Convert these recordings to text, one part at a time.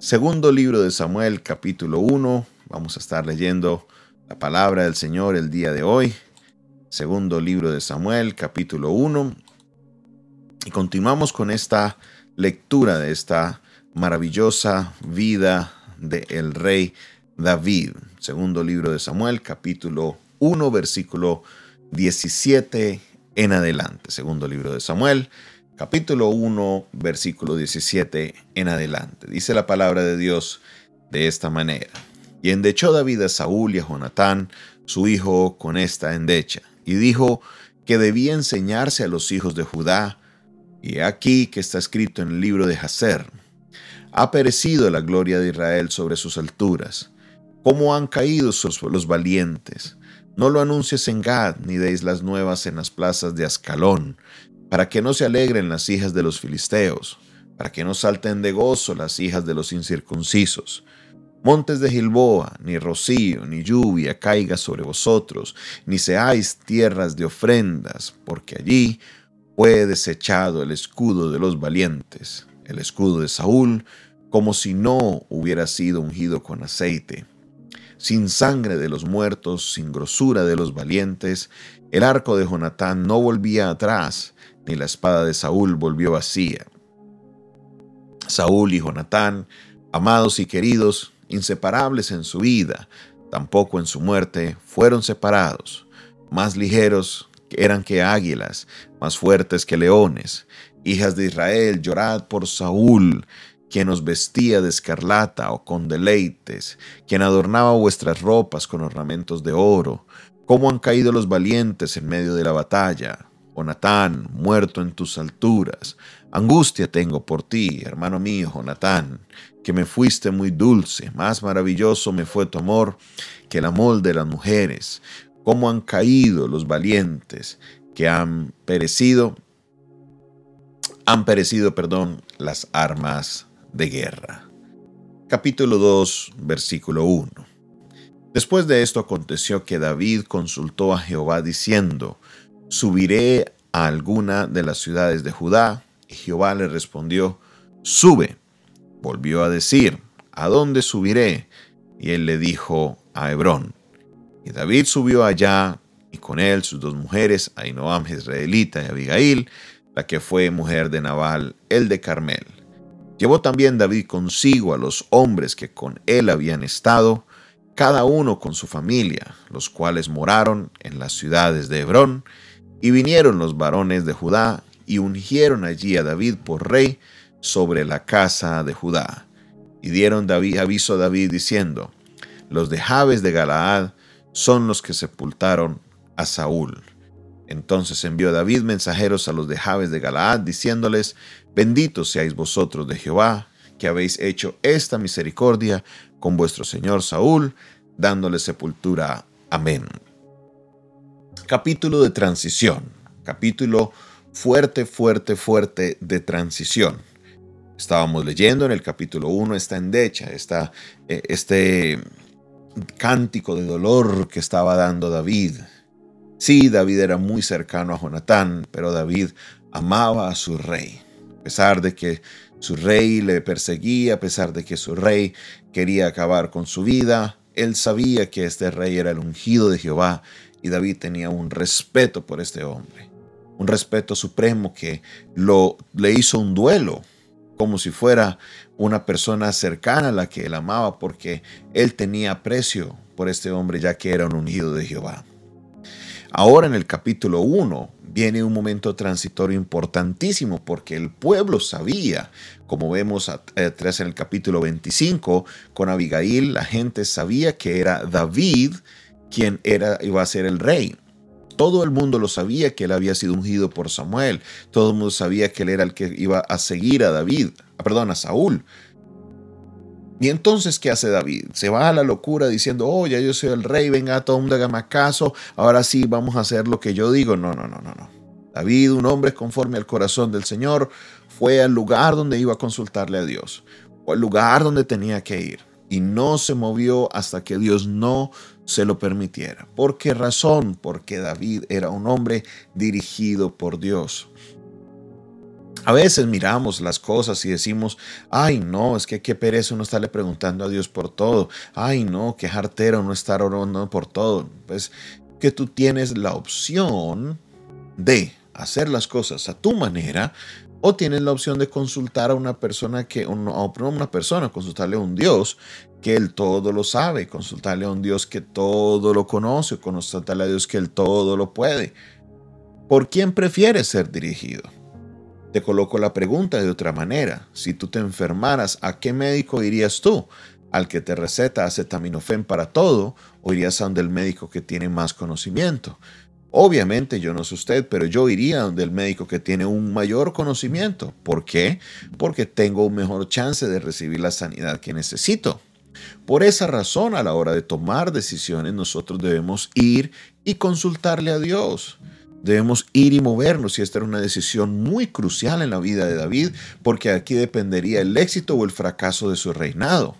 Segundo libro de Samuel, capítulo 1. Vamos a estar leyendo la palabra del Señor el día de hoy. Segundo libro de Samuel, capítulo 1. Y continuamos con esta lectura de esta maravillosa vida del rey David. Segundo libro de Samuel, capítulo 1, versículo 17 en adelante. Segundo libro de Samuel, capítulo 1, versículo 17 en adelante. Dice la palabra de Dios de esta manera. Y endechó David a Saúl y a Jonatán, su hijo, con esta endecha, y dijo que debía enseñarse a los hijos de Judá, y aquí que está escrito en el libro de Jaser, ha perecido la gloria de Israel sobre sus alturas. ¿Cómo han caído los valientes? No lo anuncies en Gad, ni deis las nuevas en las plazas de Ascalón, para que no se alegren las hijas de los filisteos, para que no salten de gozo las hijas de los incircuncisos. Montes de Gilboa, ni rocío, ni lluvia caiga sobre vosotros, ni seáis tierras de ofrendas, porque allí fue desechado el escudo de los valientes, el escudo de Saúl, como si no hubiera sido ungido con aceite. Sin sangre de los muertos, sin grosura de los valientes, el arco de Jonatán no volvía atrás, ni la espada de Saúl volvió vacía. Saúl y Jonatán, amados y queridos, inseparables en su vida, tampoco en su muerte, fueron separados. Más ligeros eran que águilas, más fuertes que leones. Hijas de Israel, llorad por Saúl, quien os vestía de escarlata o con deleites, quien adornaba vuestras ropas con ornamentos de oro. ¿Cómo han caído los valientes en medio de la batalla? Jonatán, muerto en tus alturas. Angustia tengo por ti, hermano mío, Jonatán, que me fuiste muy dulce, más maravilloso me fue tu amor que el amor de las mujeres. Cómo han caído los valientes que han perecido, han perecido, perdón, las armas de guerra. Capítulo 2, versículo 1. Después de esto aconteció que David consultó a Jehová diciendo, ¿subiré a alguna de las ciudades de Judá? Y Jehová le respondió, sube. Volvió a decir, ¿a dónde subiré? Y él le dijo, a Hebrón. Y David subió allá, y con él sus dos mujeres, Ainoam israelita y Abigail, la que fue mujer de Nabal, el de Carmel. Llevó también David consigo a los hombres que con él habían estado, cada uno con su familia, los cuales moraron en las ciudades de Hebrón, y vinieron los varones de Judá y ungieron allí a David por rey sobre la casa de Judá. Y dieron David, aviso a David diciendo, los de Jabes de Galaad son los que sepultaron a Saúl. Entonces envió David mensajeros a los de Jabes de Galaad, diciéndoles, benditos seáis vosotros de Jehová, que habéis hecho esta misericordia con vuestro señor Saúl, dándole sepultura. Amén capítulo de transición, capítulo fuerte, fuerte, fuerte de transición. Estábamos leyendo en el capítulo 1 esta endecha, esta, eh, este cántico de dolor que estaba dando David. Sí, David era muy cercano a Jonatán, pero David amaba a su rey. A pesar de que su rey le perseguía, a pesar de que su rey quería acabar con su vida, él sabía que este rey era el ungido de Jehová y David tenía un respeto por este hombre, un respeto supremo que lo, le hizo un duelo, como si fuera una persona cercana a la que él amaba, porque él tenía aprecio por este hombre ya que era un ungido de Jehová. Ahora en el capítulo 1 viene un momento transitorio importantísimo porque el pueblo sabía, como vemos atrás en el capítulo 25, con Abigail la gente sabía que era David quien era, iba a ser el rey. Todo el mundo lo sabía que él había sido ungido por Samuel. Todo el mundo sabía que él era el que iba a seguir a David, ah, perdón, a Saúl. Y entonces, ¿qué hace David? Se va a la locura diciendo, oh, ya yo soy el rey, venga, todo el mundo caso, ahora sí vamos a hacer lo que yo digo. No, no, no, no, no. David, un hombre conforme al corazón del Señor, fue al lugar donde iba a consultarle a Dios, o al lugar donde tenía que ir, y no se movió hasta que Dios no se lo permitiera. ¿Por qué razón? Porque David era un hombre dirigido por Dios. A veces miramos las cosas y decimos, ay no, es que qué pereza uno estarle preguntando a Dios por todo. Ay no, qué jartero no estar orando por todo. Pues que tú tienes la opción de hacer las cosas a tu manera o tienes la opción de consultar a una persona que, no una persona, consultarle a un Dios que Él todo lo sabe, consultarle a un Dios que todo lo conoce, consultarle a Dios que Él todo lo puede. ¿Por quién prefieres ser dirigido? Te coloco la pregunta de otra manera. Si tú te enfermaras, ¿a qué médico irías tú? ¿Al que te receta acetaminofén para todo o irías a donde el médico que tiene más conocimiento? Obviamente yo no sé usted, pero yo iría donde el médico que tiene un mayor conocimiento. ¿Por qué? Porque tengo un mejor chance de recibir la sanidad que necesito. Por esa razón, a la hora de tomar decisiones, nosotros debemos ir y consultarle a Dios. Debemos ir y movernos y esta era una decisión muy crucial en la vida de David porque aquí dependería el éxito o el fracaso de su reinado.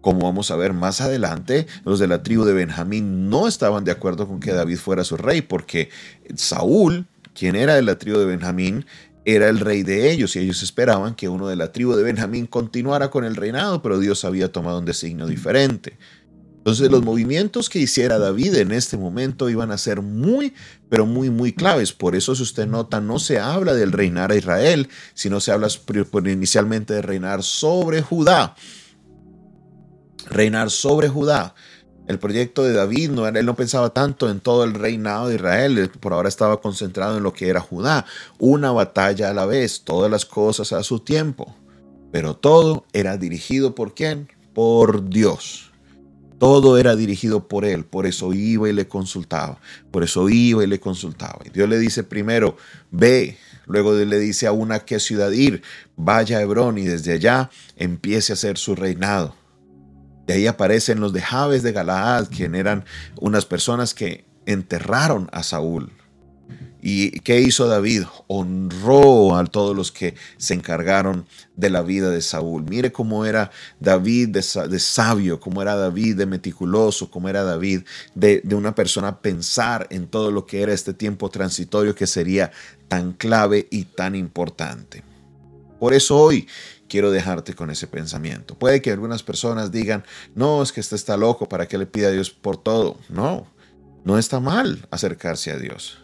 Como vamos a ver más adelante, los de la tribu de Benjamín no estaban de acuerdo con que David fuera su rey porque Saúl, quien era de la tribu de Benjamín, era el rey de ellos y ellos esperaban que uno de la tribu de Benjamín continuara con el reinado, pero Dios había tomado un designio diferente. Entonces los movimientos que hiciera David en este momento iban a ser muy, pero muy, muy claves. Por eso si usted nota, no se habla del reinar a Israel, sino se habla inicialmente de reinar sobre Judá. Reinar sobre Judá. El proyecto de David, no, él no pensaba tanto en todo el reinado de Israel, por ahora estaba concentrado en lo que era Judá. Una batalla a la vez, todas las cosas a su tiempo. Pero todo era dirigido por quién? Por Dios. Todo era dirigido por él, por eso iba y le consultaba, por eso iba y le consultaba. Y Dios le dice primero, ve, luego le dice a una qué ciudad ir, vaya a Hebrón y desde allá empiece a hacer su reinado. De ahí aparecen los de Jabes de Galaad, quien eran unas personas que enterraron a Saúl. ¿Y qué hizo David? Honró a todos los que se encargaron de la vida de Saúl. Mire cómo era David de, sabio, cómo era David de meticuloso, cómo era David de, de una persona pensar en todo lo que era este tiempo transitorio que sería tan clave y tan importante. Por eso hoy quiero dejarte con ese pensamiento. Puede que algunas personas digan, no, es que este está loco, ¿para qué le pide a Dios por todo? No, no está mal acercarse a Dios.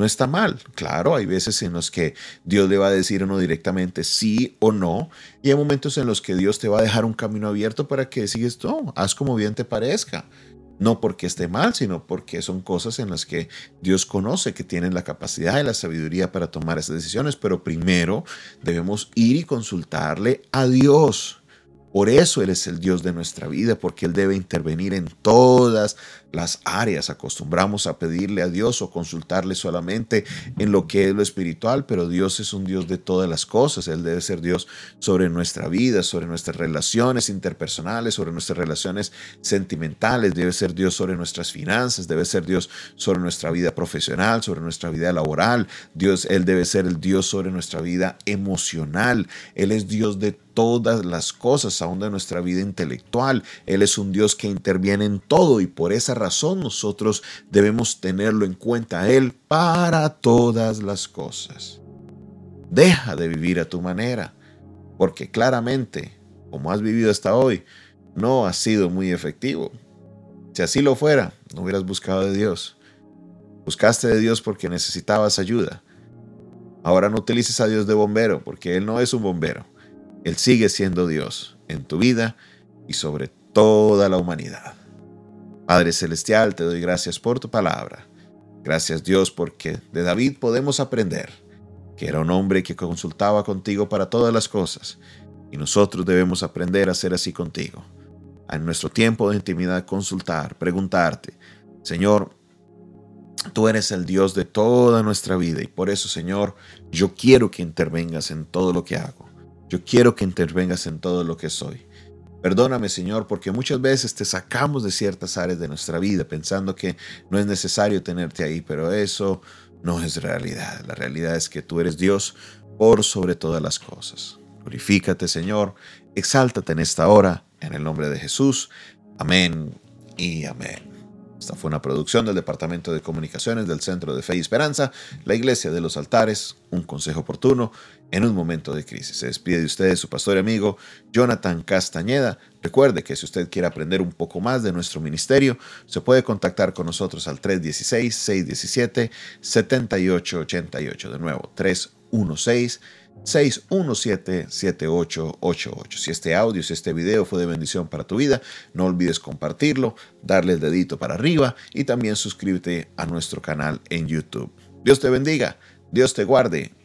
No está mal. Claro, hay veces en los que Dios le va a decir a uno directamente sí o no, y hay momentos en los que Dios te va a dejar un camino abierto para que sigues, no, haz como bien te parezca. No porque esté mal, sino porque son cosas en las que Dios conoce que tienen la capacidad y la sabiduría para tomar esas decisiones, pero primero debemos ir y consultarle a Dios. Por eso Él es el Dios de nuestra vida, porque Él debe intervenir en todas las áreas. Acostumbramos a pedirle a Dios o consultarle solamente en lo que es lo espiritual, pero Dios es un Dios de todas las cosas. Él debe ser Dios sobre nuestra vida, sobre nuestras relaciones interpersonales, sobre nuestras relaciones sentimentales. Debe ser Dios sobre nuestras finanzas, debe ser Dios sobre nuestra vida profesional, sobre nuestra vida laboral. Dios, Él debe ser el Dios sobre nuestra vida emocional. Él es Dios de todas las cosas, aún de nuestra vida intelectual. Él es un Dios que interviene en todo y por esa razón nosotros debemos tenerlo en cuenta Él para todas las cosas. Deja de vivir a tu manera, porque claramente, como has vivido hasta hoy, no ha sido muy efectivo. Si así lo fuera, no hubieras buscado de Dios. Buscaste de Dios porque necesitabas ayuda. Ahora no utilices a Dios de bombero, porque Él no es un bombero. Él sigue siendo Dios en tu vida y sobre toda la humanidad. Padre Celestial, te doy gracias por tu palabra. Gracias Dios porque de David podemos aprender que era un hombre que consultaba contigo para todas las cosas y nosotros debemos aprender a ser así contigo. En nuestro tiempo de intimidad consultar, preguntarte, Señor, tú eres el Dios de toda nuestra vida y por eso, Señor, yo quiero que intervengas en todo lo que hago. Yo quiero que intervengas en todo lo que soy. Perdóname, Señor, porque muchas veces te sacamos de ciertas áreas de nuestra vida pensando que no es necesario tenerte ahí, pero eso no es realidad. La realidad es que tú eres Dios por sobre todas las cosas. Glorifícate, Señor, exáltate en esta hora, en el nombre de Jesús. Amén y amén. Esta fue una producción del Departamento de Comunicaciones del Centro de Fe y Esperanza, la Iglesia de los Altares, un consejo oportuno en un momento de crisis. Se despide de ustedes su pastor y amigo Jonathan Castañeda. Recuerde que si usted quiere aprender un poco más de nuestro ministerio, se puede contactar con nosotros al 316-617-7888. De nuevo, 316 617-7888. Si este audio, si este video fue de bendición para tu vida, no olvides compartirlo, darle el dedito para arriba y también suscríbete a nuestro canal en YouTube. Dios te bendiga, Dios te guarde